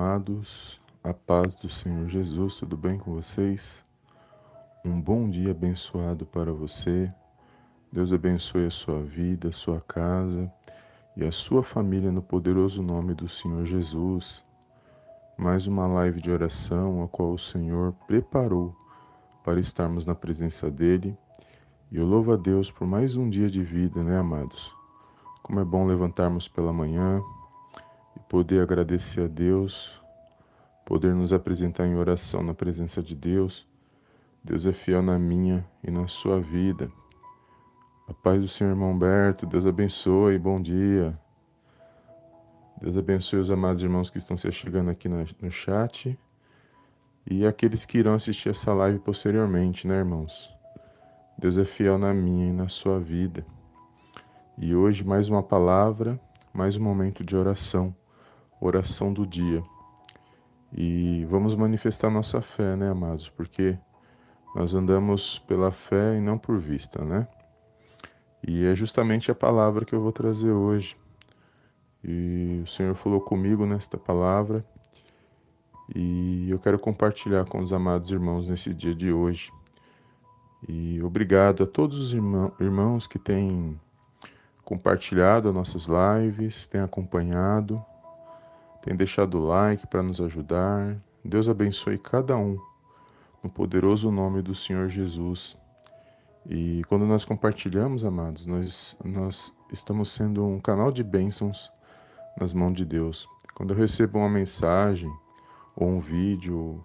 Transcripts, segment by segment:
amados, a paz do Senhor Jesus, tudo bem com vocês? Um bom dia abençoado para você. Deus abençoe a sua vida, a sua casa e a sua família no poderoso nome do Senhor Jesus. Mais uma live de oração a qual o Senhor preparou para estarmos na presença dele. E eu louvo a Deus por mais um dia de vida, né, amados? Como é bom levantarmos pela manhã, poder agradecer a Deus, poder nos apresentar em oração na presença de Deus. Deus é fiel na minha e na sua vida. A paz do Senhor irmão Humberto, Deus abençoe, bom dia. Deus abençoe os amados irmãos que estão se chegando aqui no chat e aqueles que irão assistir essa live posteriormente, né, irmãos? Deus é fiel na minha e na sua vida. E hoje mais uma palavra, mais um momento de oração oração do dia. E vamos manifestar nossa fé, né, amados? Porque nós andamos pela fé e não por vista, né? E é justamente a palavra que eu vou trazer hoje. E o Senhor falou comigo nesta palavra e eu quero compartilhar com os amados irmãos nesse dia de hoje. E obrigado a todos os irmãos que têm compartilhado nossas lives, têm acompanhado tem deixado o like para nos ajudar. Deus abençoe cada um, no poderoso nome do Senhor Jesus. E quando nós compartilhamos, amados, nós, nós estamos sendo um canal de bênçãos nas mãos de Deus. Quando eu recebo uma mensagem ou um vídeo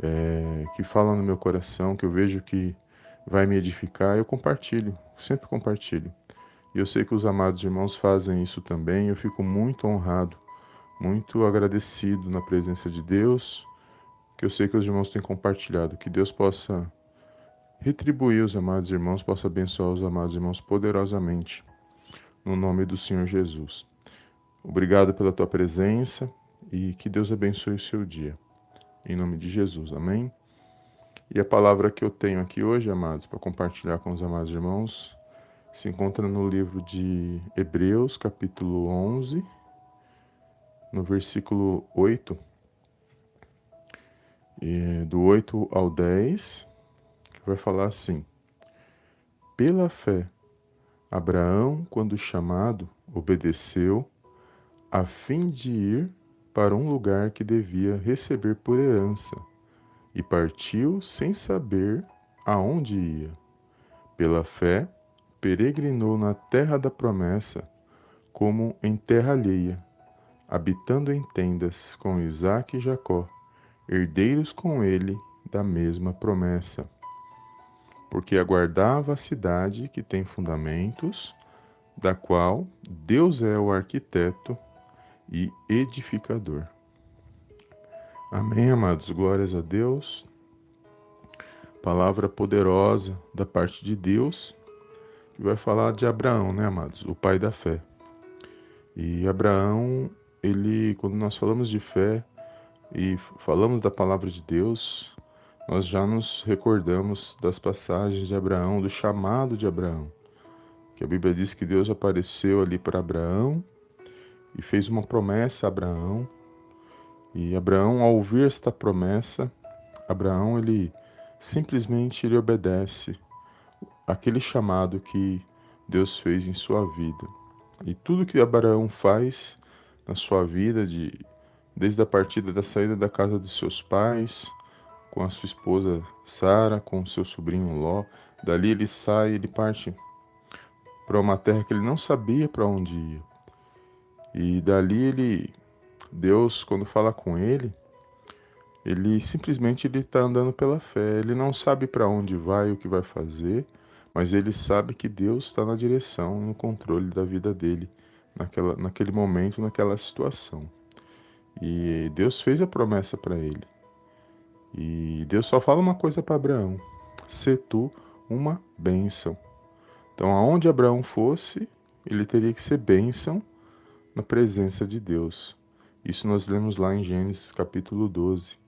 é, que fala no meu coração, que eu vejo que vai me edificar, eu compartilho, sempre compartilho. E eu sei que os amados irmãos fazem isso também, eu fico muito honrado muito agradecido na presença de Deus, que eu sei que os irmãos têm compartilhado. Que Deus possa retribuir os amados irmãos, possa abençoar os amados irmãos poderosamente, no nome do Senhor Jesus. Obrigado pela tua presença e que Deus abençoe o seu dia. Em nome de Jesus, amém? E a palavra que eu tenho aqui hoje, amados, para compartilhar com os amados irmãos, se encontra no livro de Hebreus, capítulo 11, no versículo 8, do 8 ao 10, que vai falar assim: Pela fé, Abraão, quando chamado, obedeceu, a fim de ir para um lugar que devia receber por herança, e partiu sem saber aonde ia. Pela fé, peregrinou na terra da promessa, como em terra alheia habitando em tendas com Isaque e Jacó, herdeiros com ele da mesma promessa. Porque aguardava a cidade que tem fundamentos, da qual Deus é o arquiteto e edificador. Amém, amados. Glórias a Deus. Palavra poderosa da parte de Deus, que vai falar de Abraão, né, amados? O pai da fé. E Abraão ele, quando nós falamos de fé e falamos da palavra de Deus, nós já nos recordamos das passagens de Abraão, do chamado de Abraão. Que a Bíblia diz que Deus apareceu ali para Abraão e fez uma promessa a Abraão. E Abraão, ao ouvir esta promessa, Abraão ele simplesmente ele obedece aquele chamado que Deus fez em sua vida. E tudo que Abraão faz, na sua vida, de, desde a partida da saída da casa dos seus pais, com a sua esposa Sara, com o seu sobrinho Ló. Dali ele sai, ele parte para uma terra que ele não sabia para onde ia. E dali ele, Deus, quando fala com ele, ele simplesmente ele está andando pela fé. Ele não sabe para onde vai, o que vai fazer, mas ele sabe que Deus está na direção, no controle da vida dele naquela, naquele momento, naquela situação. E Deus fez a promessa para ele. E Deus só fala uma coisa para Abraão: ser tu uma bênção. Então, aonde Abraão fosse, ele teria que ser bênção na presença de Deus. Isso nós lemos lá em Gênesis capítulo 12,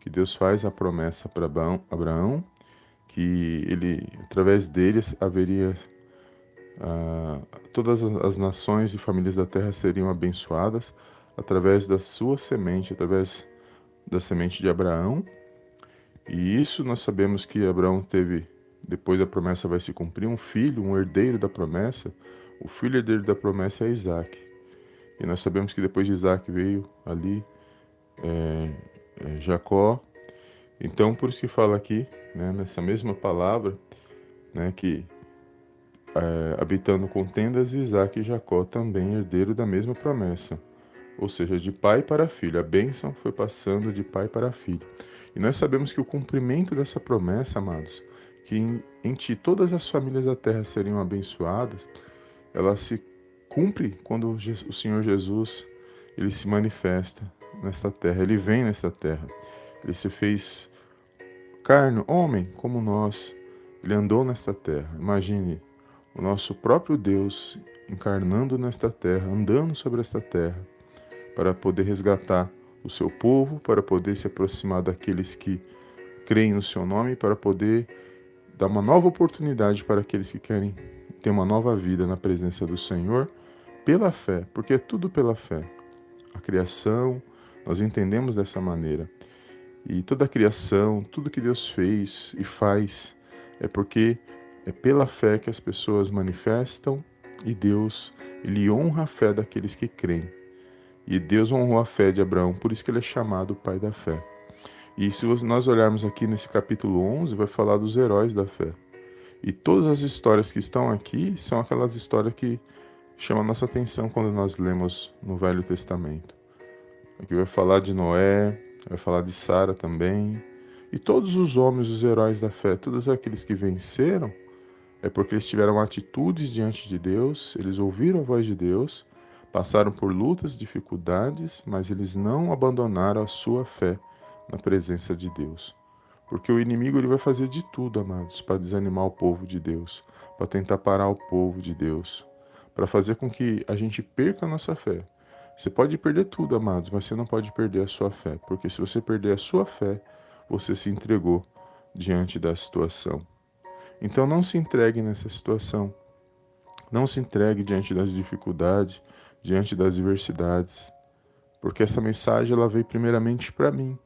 que Deus faz a promessa para Abraão, que ele, através dele haveria ah, todas as nações e famílias da terra seriam abençoadas através da sua semente, através da semente de Abraão. E isso nós sabemos que Abraão teve, depois da promessa vai se cumprir, um filho, um herdeiro da promessa. O filho herdeiro da promessa é Isaac. E nós sabemos que depois de Isaac veio ali é, é, Jacó. Então, por isso que fala aqui, né, nessa mesma palavra, né, que é, habitando com tendas, Isaac e Jacó também herdeiro da mesma promessa ou seja, de pai para filho. A bênção foi passando de pai para filho. E nós sabemos que o cumprimento dessa promessa, amados, que em, em ti todas as famílias da terra seriam abençoadas, ela se cumpre quando o Senhor Jesus ele se manifesta nesta terra, ele vem nesta terra. Ele se fez carne, homem como nós. Ele andou nesta terra. Imagine o nosso próprio Deus encarnando nesta terra, andando sobre esta terra para poder resgatar o seu povo, para poder se aproximar daqueles que creem no seu nome, para poder dar uma nova oportunidade para aqueles que querem ter uma nova vida na presença do Senhor pela fé, porque é tudo pela fé. A criação, nós entendemos dessa maneira. E toda a criação, tudo que Deus fez e faz, é porque é pela fé que as pessoas manifestam e Deus, ele honra a fé daqueles que creem. E Deus honrou a fé de Abraão, por isso que ele é chamado pai da fé. E se nós olharmos aqui nesse capítulo 11, vai falar dos heróis da fé. E todas as histórias que estão aqui são aquelas histórias que chamam nossa atenção quando nós lemos no Velho Testamento. Aqui vai falar de Noé, vai falar de Sara também. E todos os homens, os heróis da fé, todos aqueles que venceram, é porque eles tiveram atitudes diante de Deus, eles ouviram a voz de Deus Passaram por lutas, dificuldades, mas eles não abandonaram a sua fé na presença de Deus. Porque o inimigo ele vai fazer de tudo, amados, para desanimar o povo de Deus, para tentar parar o povo de Deus, para fazer com que a gente perca a nossa fé. Você pode perder tudo, amados, mas você não pode perder a sua fé, porque se você perder a sua fé, você se entregou diante da situação. Então não se entregue nessa situação. Não se entregue diante das dificuldades, diante das diversidades, porque essa mensagem ela veio primeiramente para mim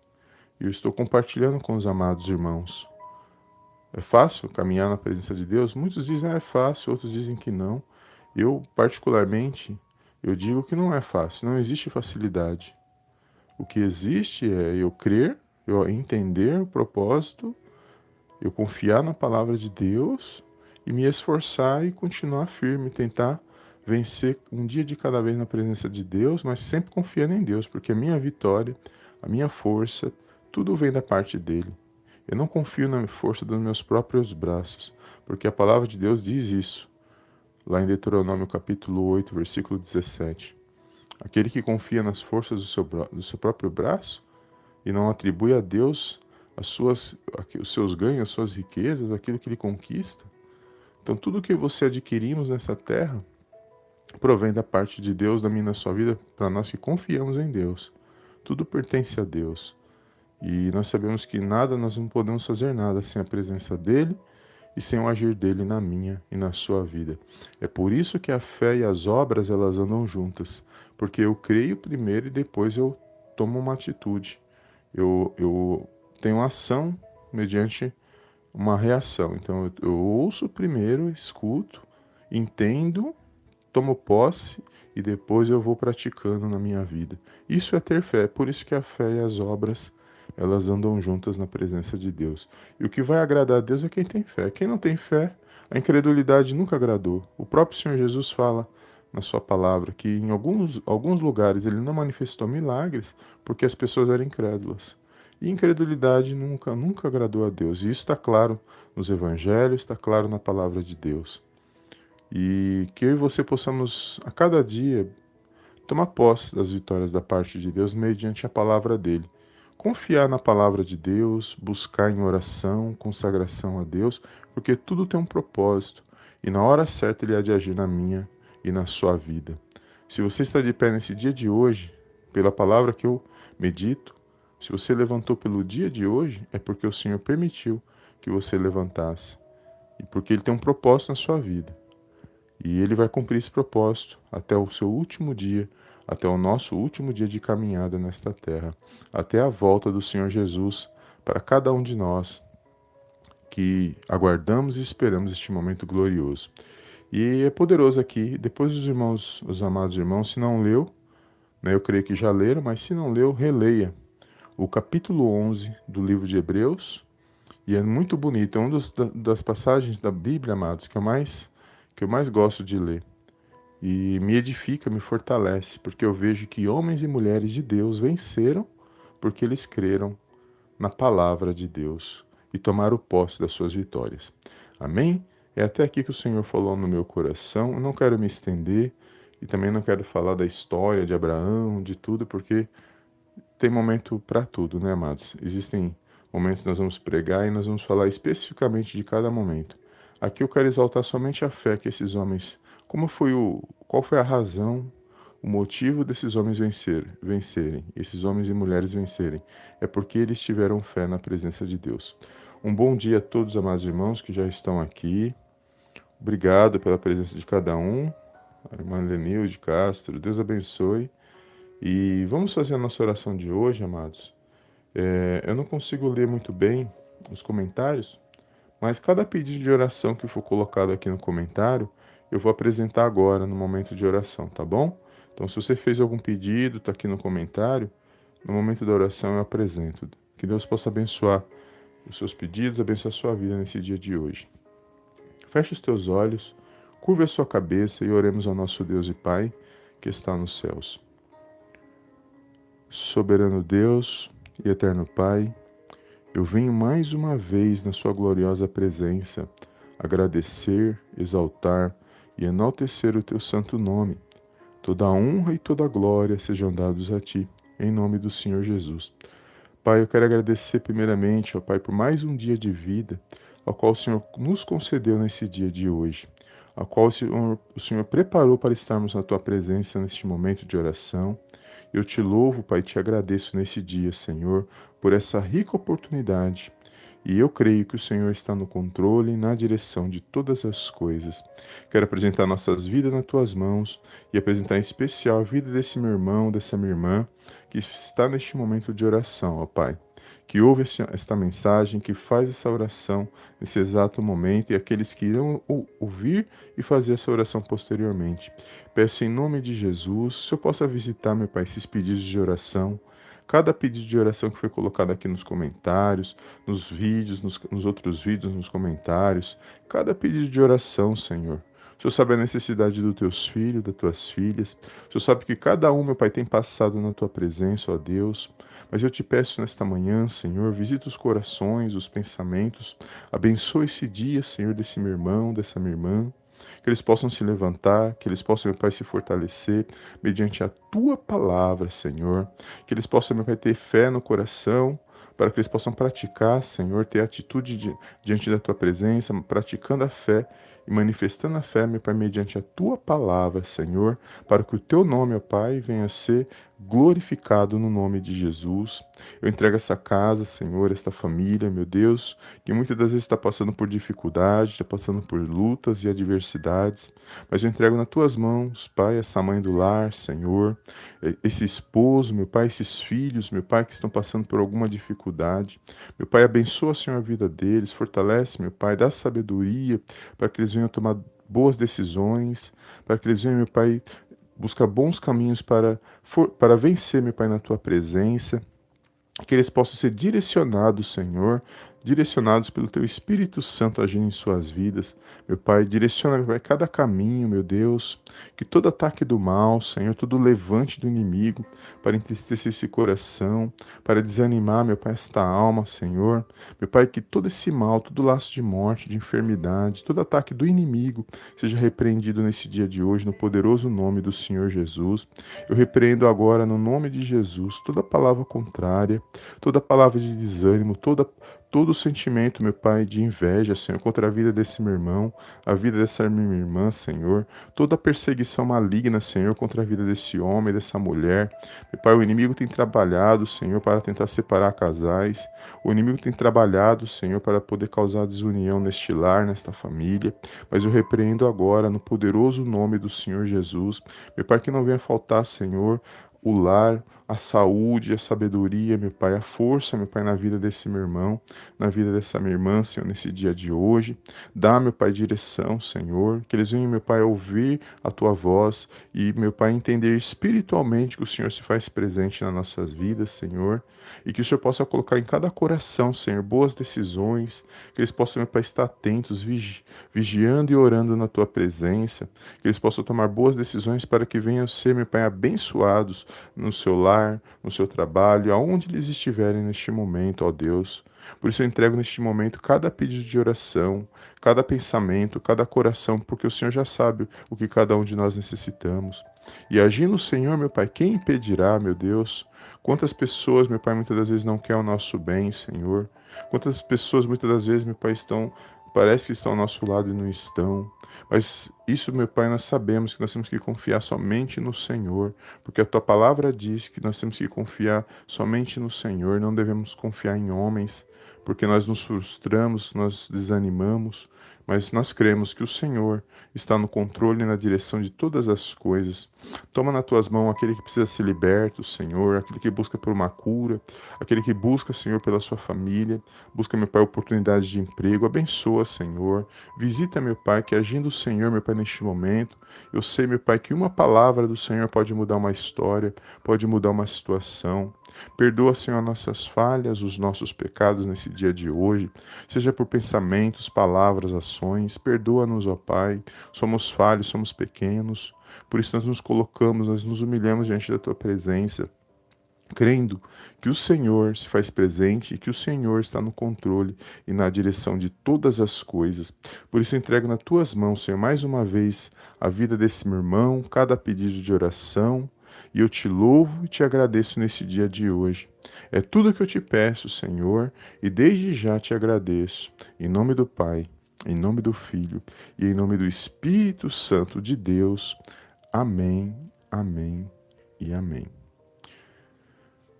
e eu estou compartilhando com os amados irmãos. É fácil caminhar na presença de Deus? Muitos dizem ah, é fácil, outros dizem que não. Eu, particularmente, eu digo que não é fácil, não existe facilidade. O que existe é eu crer, eu entender o propósito, eu confiar na palavra de Deus e me esforçar e continuar firme, tentar vencer um dia de cada vez na presença de Deus, mas sempre confiando em Deus, porque a minha vitória, a minha força, tudo vem da parte dele. Eu não confio na força dos meus próprios braços, porque a palavra de Deus diz isso, lá em Deuteronômio capítulo 8, versículo 17. Aquele que confia nas forças do seu, do seu próprio braço e não atribui a Deus as suas, os seus ganhos, as suas riquezas, aquilo que ele conquista. Então, tudo que você adquirimos nessa terra provém da parte de Deus na minha na sua vida para nós que confiamos em Deus. Tudo pertence a Deus. E nós sabemos que nada, nós não podemos fazer nada sem a presença dele e sem o agir dele na minha e na sua vida. É por isso que a fé e as obras elas andam juntas, porque eu creio primeiro e depois eu tomo uma atitude. Eu, eu tenho ação mediante uma reação. Então eu, ouço primeiro, escuto, entendo tomo posse e depois eu vou praticando na minha vida. Isso é ter fé, por isso que a fé e as obras elas andam juntas na presença de Deus. E o que vai agradar a Deus é quem tem fé. Quem não tem fé, a incredulidade nunca agradou. O próprio Senhor Jesus fala na sua palavra que em alguns, alguns lugares ele não manifestou milagres porque as pessoas eram incrédulas. E incredulidade nunca, nunca agradou a Deus. E isso está claro nos evangelhos, está claro na palavra de Deus. E que eu e você possamos a cada dia tomar posse das vitórias da parte de Deus mediante a palavra dele. Confiar na palavra de Deus, buscar em oração, consagração a Deus, porque tudo tem um propósito e na hora certa ele há de agir na minha e na sua vida. Se você está de pé nesse dia de hoje, pela palavra que eu medito, se você levantou pelo dia de hoje, é porque o Senhor permitiu que você levantasse e porque ele tem um propósito na sua vida. E ele vai cumprir esse propósito até o seu último dia, até o nosso último dia de caminhada nesta terra, até a volta do Senhor Jesus para cada um de nós que aguardamos e esperamos este momento glorioso. E é poderoso aqui, depois os irmãos, os amados irmãos, se não leu, né, eu creio que já leram, mas se não leu, releia o capítulo 11 do livro de Hebreus, e é muito bonito, é uma das passagens da Bíblia, amados, que eu mais que eu mais gosto de ler. E me edifica, me fortalece, porque eu vejo que homens e mulheres de Deus venceram porque eles creram na palavra de Deus e tomaram posse das suas vitórias. Amém? É até aqui que o Senhor falou no meu coração. Eu não quero me estender e também não quero falar da história de Abraão, de tudo, porque tem momento para tudo, né, amados? Existem momentos que nós vamos pregar e nós vamos falar especificamente de cada momento. Aqui eu quero exaltar somente a fé que esses homens, como foi o, qual foi a razão, o motivo desses homens vencer, vencerem, esses homens e mulheres vencerem, é porque eles tiveram fé na presença de Deus. Um bom dia a todos, amados irmãos que já estão aqui. Obrigado pela presença de cada um. A irmã Lenilde Castro, Deus abençoe. E vamos fazer a nossa oração de hoje, amados. É, eu não consigo ler muito bem os comentários, mas cada pedido de oração que for colocado aqui no comentário, eu vou apresentar agora no momento de oração, tá bom? Então, se você fez algum pedido, está aqui no comentário, no momento da oração eu apresento. Que Deus possa abençoar os seus pedidos, abençoar a sua vida nesse dia de hoje. Feche os teus olhos, curva a sua cabeça e oremos ao nosso Deus e Pai que está nos céus. Soberano Deus e eterno Pai, eu venho mais uma vez na Sua gloriosa presença agradecer, exaltar e enaltecer o Teu santo nome. Toda a honra e toda a glória sejam dados a Ti, em nome do Senhor Jesus. Pai, eu quero agradecer primeiramente, ó Pai, por mais um dia de vida, ao qual o Senhor nos concedeu nesse dia de hoje, ao qual o Senhor, o Senhor preparou para estarmos na Tua presença neste momento de oração. Eu te louvo, Pai, te agradeço nesse dia, Senhor, por essa rica oportunidade. E eu creio que o Senhor está no controle e na direção de todas as coisas. Quero apresentar nossas vidas nas tuas mãos e apresentar em especial a vida desse meu irmão, dessa minha irmã, que está neste momento de oração, ó Pai que ouve esta mensagem, que faz essa oração nesse exato momento e aqueles que irão ouvir e fazer essa oração posteriormente. Peço em nome de Jesus, se eu possa visitar, meu Pai, esses pedidos de oração, cada pedido de oração que foi colocado aqui nos comentários, nos vídeos, nos, nos outros vídeos, nos comentários, cada pedido de oração, Senhor. O Senhor sabe a necessidade dos teus filhos, das tuas filhas. O Senhor sabe que cada um, meu Pai, tem passado na tua presença, ó Deus. Mas eu te peço nesta manhã, Senhor, visita os corações, os pensamentos, abençoa esse dia, Senhor, desse meu irmão, dessa minha irmã, que eles possam se levantar, que eles possam, meu Pai, se fortalecer mediante a tua palavra, Senhor, que eles possam, meu Pai, ter fé no coração, para que eles possam praticar, Senhor, ter atitude de, diante da tua presença, praticando a fé e manifestando a fé, meu Pai, mediante a tua palavra, Senhor, para que o teu nome, ó Pai, venha a ser glorificado no nome de Jesus. Eu entrego essa casa, Senhor, esta família, meu Deus, que muitas das vezes está passando por dificuldades, está passando por lutas e adversidades, mas eu entrego nas tuas mãos, Pai, essa mãe do lar, Senhor, esse esposo, meu Pai, esses filhos, meu Pai, que estão passando por alguma dificuldade. Meu Pai, abençoa, Senhor, a vida deles, fortalece, meu Pai, dá sabedoria para que eles venham tomar boas decisões, para que eles venham, meu Pai, buscar bons caminhos para, for, para vencer, meu Pai, na tua presença. Que eles possam ser direcionados, Senhor, direcionados pelo Teu Espírito Santo agindo em suas vidas. Meu Pai, direciona, meu Pai, cada caminho, meu Deus, que todo ataque do mal, Senhor, todo levante do inimigo, para entristecer esse coração, para desanimar, meu Pai, esta alma, Senhor. Meu Pai, que todo esse mal, todo laço de morte, de enfermidade, todo ataque do inimigo seja repreendido nesse dia de hoje, no poderoso nome do Senhor Jesus. Eu repreendo agora, no nome de Jesus, toda palavra contrária, toda palavra de desânimo, toda todo sentimento, meu Pai, de inveja, Senhor, contra a vida desse meu irmão, a vida dessa minha irmã, Senhor, toda perseguição maligna, Senhor, contra a vida desse homem, dessa mulher. Meu Pai, o inimigo tem trabalhado, Senhor, para tentar separar casais. O inimigo tem trabalhado, Senhor, para poder causar desunião neste lar, nesta família. Mas eu repreendo agora, no poderoso nome do Senhor Jesus. Meu Pai, que não venha faltar, Senhor, o lar, a saúde, a sabedoria, meu Pai, a força, meu Pai, na vida desse meu irmão, na vida dessa minha irmã, Senhor, nesse dia de hoje. Dá, meu Pai, direção, Senhor, que eles venham, meu Pai, ouvir a Tua voz e, meu Pai, entender espiritualmente que o Senhor se faz presente nas nossas vidas, Senhor, e que o Senhor possa colocar em cada coração, Senhor, boas decisões, que eles possam, Pai, estar atentos, vigi vigiando e orando na Tua presença, que eles possam tomar boas decisões para que venham ser, meu Pai, abençoados no seu lar, no seu trabalho, aonde eles estiverem neste momento, ó Deus. Por isso eu entrego neste momento cada pedido de oração, cada pensamento, cada coração, porque o Senhor já sabe o que cada um de nós necessitamos. E agindo o Senhor, meu Pai, quem impedirá, meu Deus? Quantas pessoas, meu Pai, muitas das vezes não querem o nosso bem, Senhor? Quantas pessoas, muitas das vezes, meu Pai, estão, parece que estão ao nosso lado e não estão. Mas isso, meu Pai, nós sabemos que nós temos que confiar somente no Senhor, porque a tua palavra diz que nós temos que confiar somente no Senhor, não devemos confiar em homens, porque nós nos frustramos, nós desanimamos, mas nós cremos que o Senhor está no controle e na direção de todas as coisas. Toma nas tuas mãos aquele que precisa ser liberto, Senhor, aquele que busca por uma cura, aquele que busca, Senhor, pela sua família, busca, meu Pai, oportunidades de emprego. Abençoa, Senhor. Visita, meu Pai, que agindo o Senhor, meu Pai, neste momento, eu sei, meu Pai, que uma palavra do Senhor pode mudar uma história, pode mudar uma situação. Perdoa, Senhor, nossas falhas, os nossos pecados nesse dia de hoje, seja por pensamentos, palavras, ações. Perdoa-nos, ó Pai. Somos falhos, somos pequenos. Por isso nós nos colocamos, nós nos humilhamos diante da tua presença, crendo que o Senhor se faz presente e que o Senhor está no controle e na direção de todas as coisas. Por isso entrego nas tuas mãos, Senhor, mais uma vez a vida desse meu irmão, cada pedido de oração, e eu te louvo e te agradeço nesse dia de hoje. É tudo que eu te peço, Senhor, e desde já te agradeço. Em nome do Pai, em nome do Filho e em nome do Espírito Santo de Deus. Amém, amém e amém.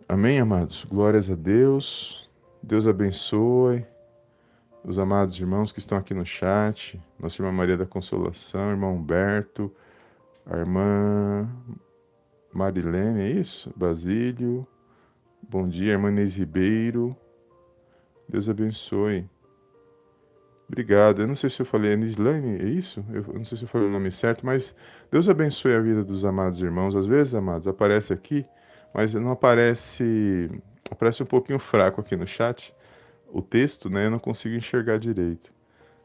Amém, amados. Glórias a Deus. Deus abençoe os amados irmãos que estão aqui no chat. Nossa irmã Maria da Consolação, irmão Humberto, a irmã Marilene, é isso? Basílio. Bom dia, irmã Inês Ribeiro. Deus abençoe. Obrigado. Eu não sei se eu falei Anislane, é isso? Eu não sei se eu falei o nome certo, mas Deus abençoe a vida dos amados irmãos. Às vezes, amados, aparece aqui, mas não aparece. Aparece um pouquinho fraco aqui no chat. O texto, né? Eu não consigo enxergar direito.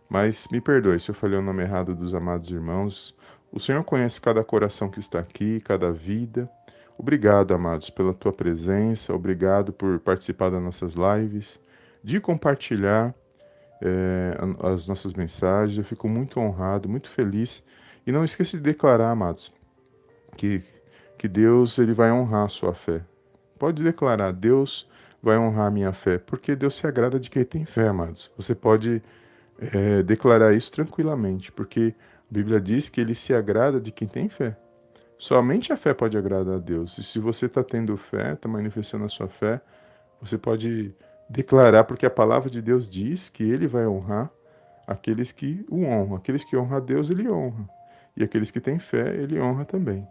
Mas me perdoe se eu falei o nome errado dos amados irmãos. O Senhor conhece cada coração que está aqui, cada vida. Obrigado, amados, pela tua presença. Obrigado por participar das nossas lives, de compartilhar é, as nossas mensagens. Eu fico muito honrado, muito feliz. E não esqueça de declarar, amados, que, que Deus ele vai honrar a sua fé. Pode declarar, Deus vai honrar a minha fé, porque Deus se agrada de quem tem fé, amados. Você pode é, declarar isso tranquilamente, porque a Bíblia diz que ele se agrada de quem tem fé. Somente a fé pode agradar a Deus. E se você está tendo fé, está manifestando a sua fé, você pode declarar, porque a palavra de Deus diz que ele vai honrar aqueles que o honram. Aqueles que honram a Deus, ele honra. E aqueles que têm fé, ele honra também.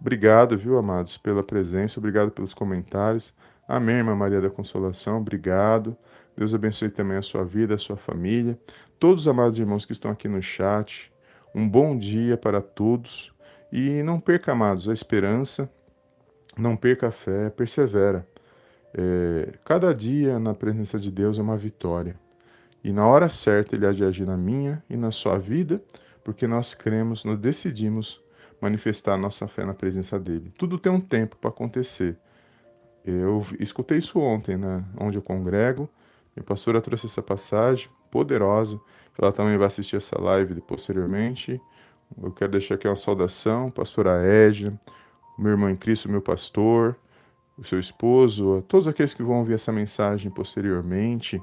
Obrigado, viu, amados, pela presença, obrigado pelos comentários. Amém, irmã Maria da Consolação, obrigado. Deus abençoe também a sua vida, a sua família. Todos os amados irmãos que estão aqui no chat, um bom dia para todos e não perca, amados, a esperança, não perca a fé, persevera. É, cada dia na presença de Deus é uma vitória. E na hora certa Ele há de agir na minha e na sua vida, porque nós cremos, nós decidimos manifestar nossa fé na presença dEle. Tudo tem um tempo para acontecer. Eu escutei isso ontem, né, onde eu congrego. Minha pastora trouxe essa passagem poderosa ela também vai assistir essa live posteriormente. Eu quero deixar aqui uma saudação, pastora Edna, meu irmão em Cristo, meu pastor, o seu esposo, a todos aqueles que vão ouvir essa mensagem posteriormente.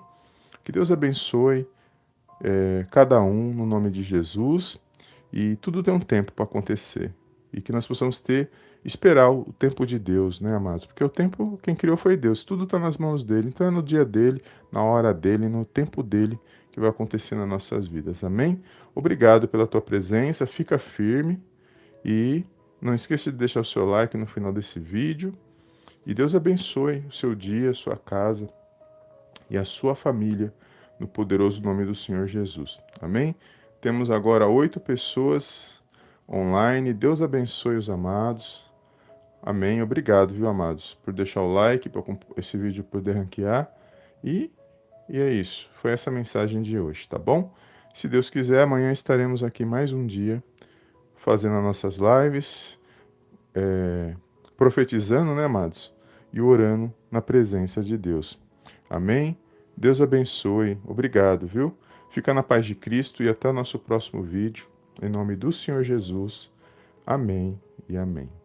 Que Deus abençoe é, cada um no nome de Jesus e tudo tem um tempo para acontecer e que nós possamos ter esperar o tempo de Deus, né, amados? Porque o tempo quem criou foi Deus, tudo está nas mãos dele, então é no dia dele, na hora dele, no tempo dele que vai acontecer nas nossas vidas. Amém? Obrigado pela tua presença, fica firme e não esqueça de deixar o seu like no final desse vídeo. E Deus abençoe o seu dia, a sua casa e a sua família no poderoso nome do Senhor Jesus. Amém? Temos agora oito pessoas online. Deus abençoe os amados. Amém. Obrigado, viu, amados, por deixar o like, para esse vídeo poder ranquear. E, e é isso. Foi essa a mensagem de hoje, tá bom? Se Deus quiser, amanhã estaremos aqui mais um dia fazendo as nossas lives, é, profetizando, né, amados? E orando na presença de Deus. Amém? Deus abençoe. Obrigado, viu? Fica na paz de Cristo e até o nosso próximo vídeo. Em nome do Senhor Jesus. Amém e amém.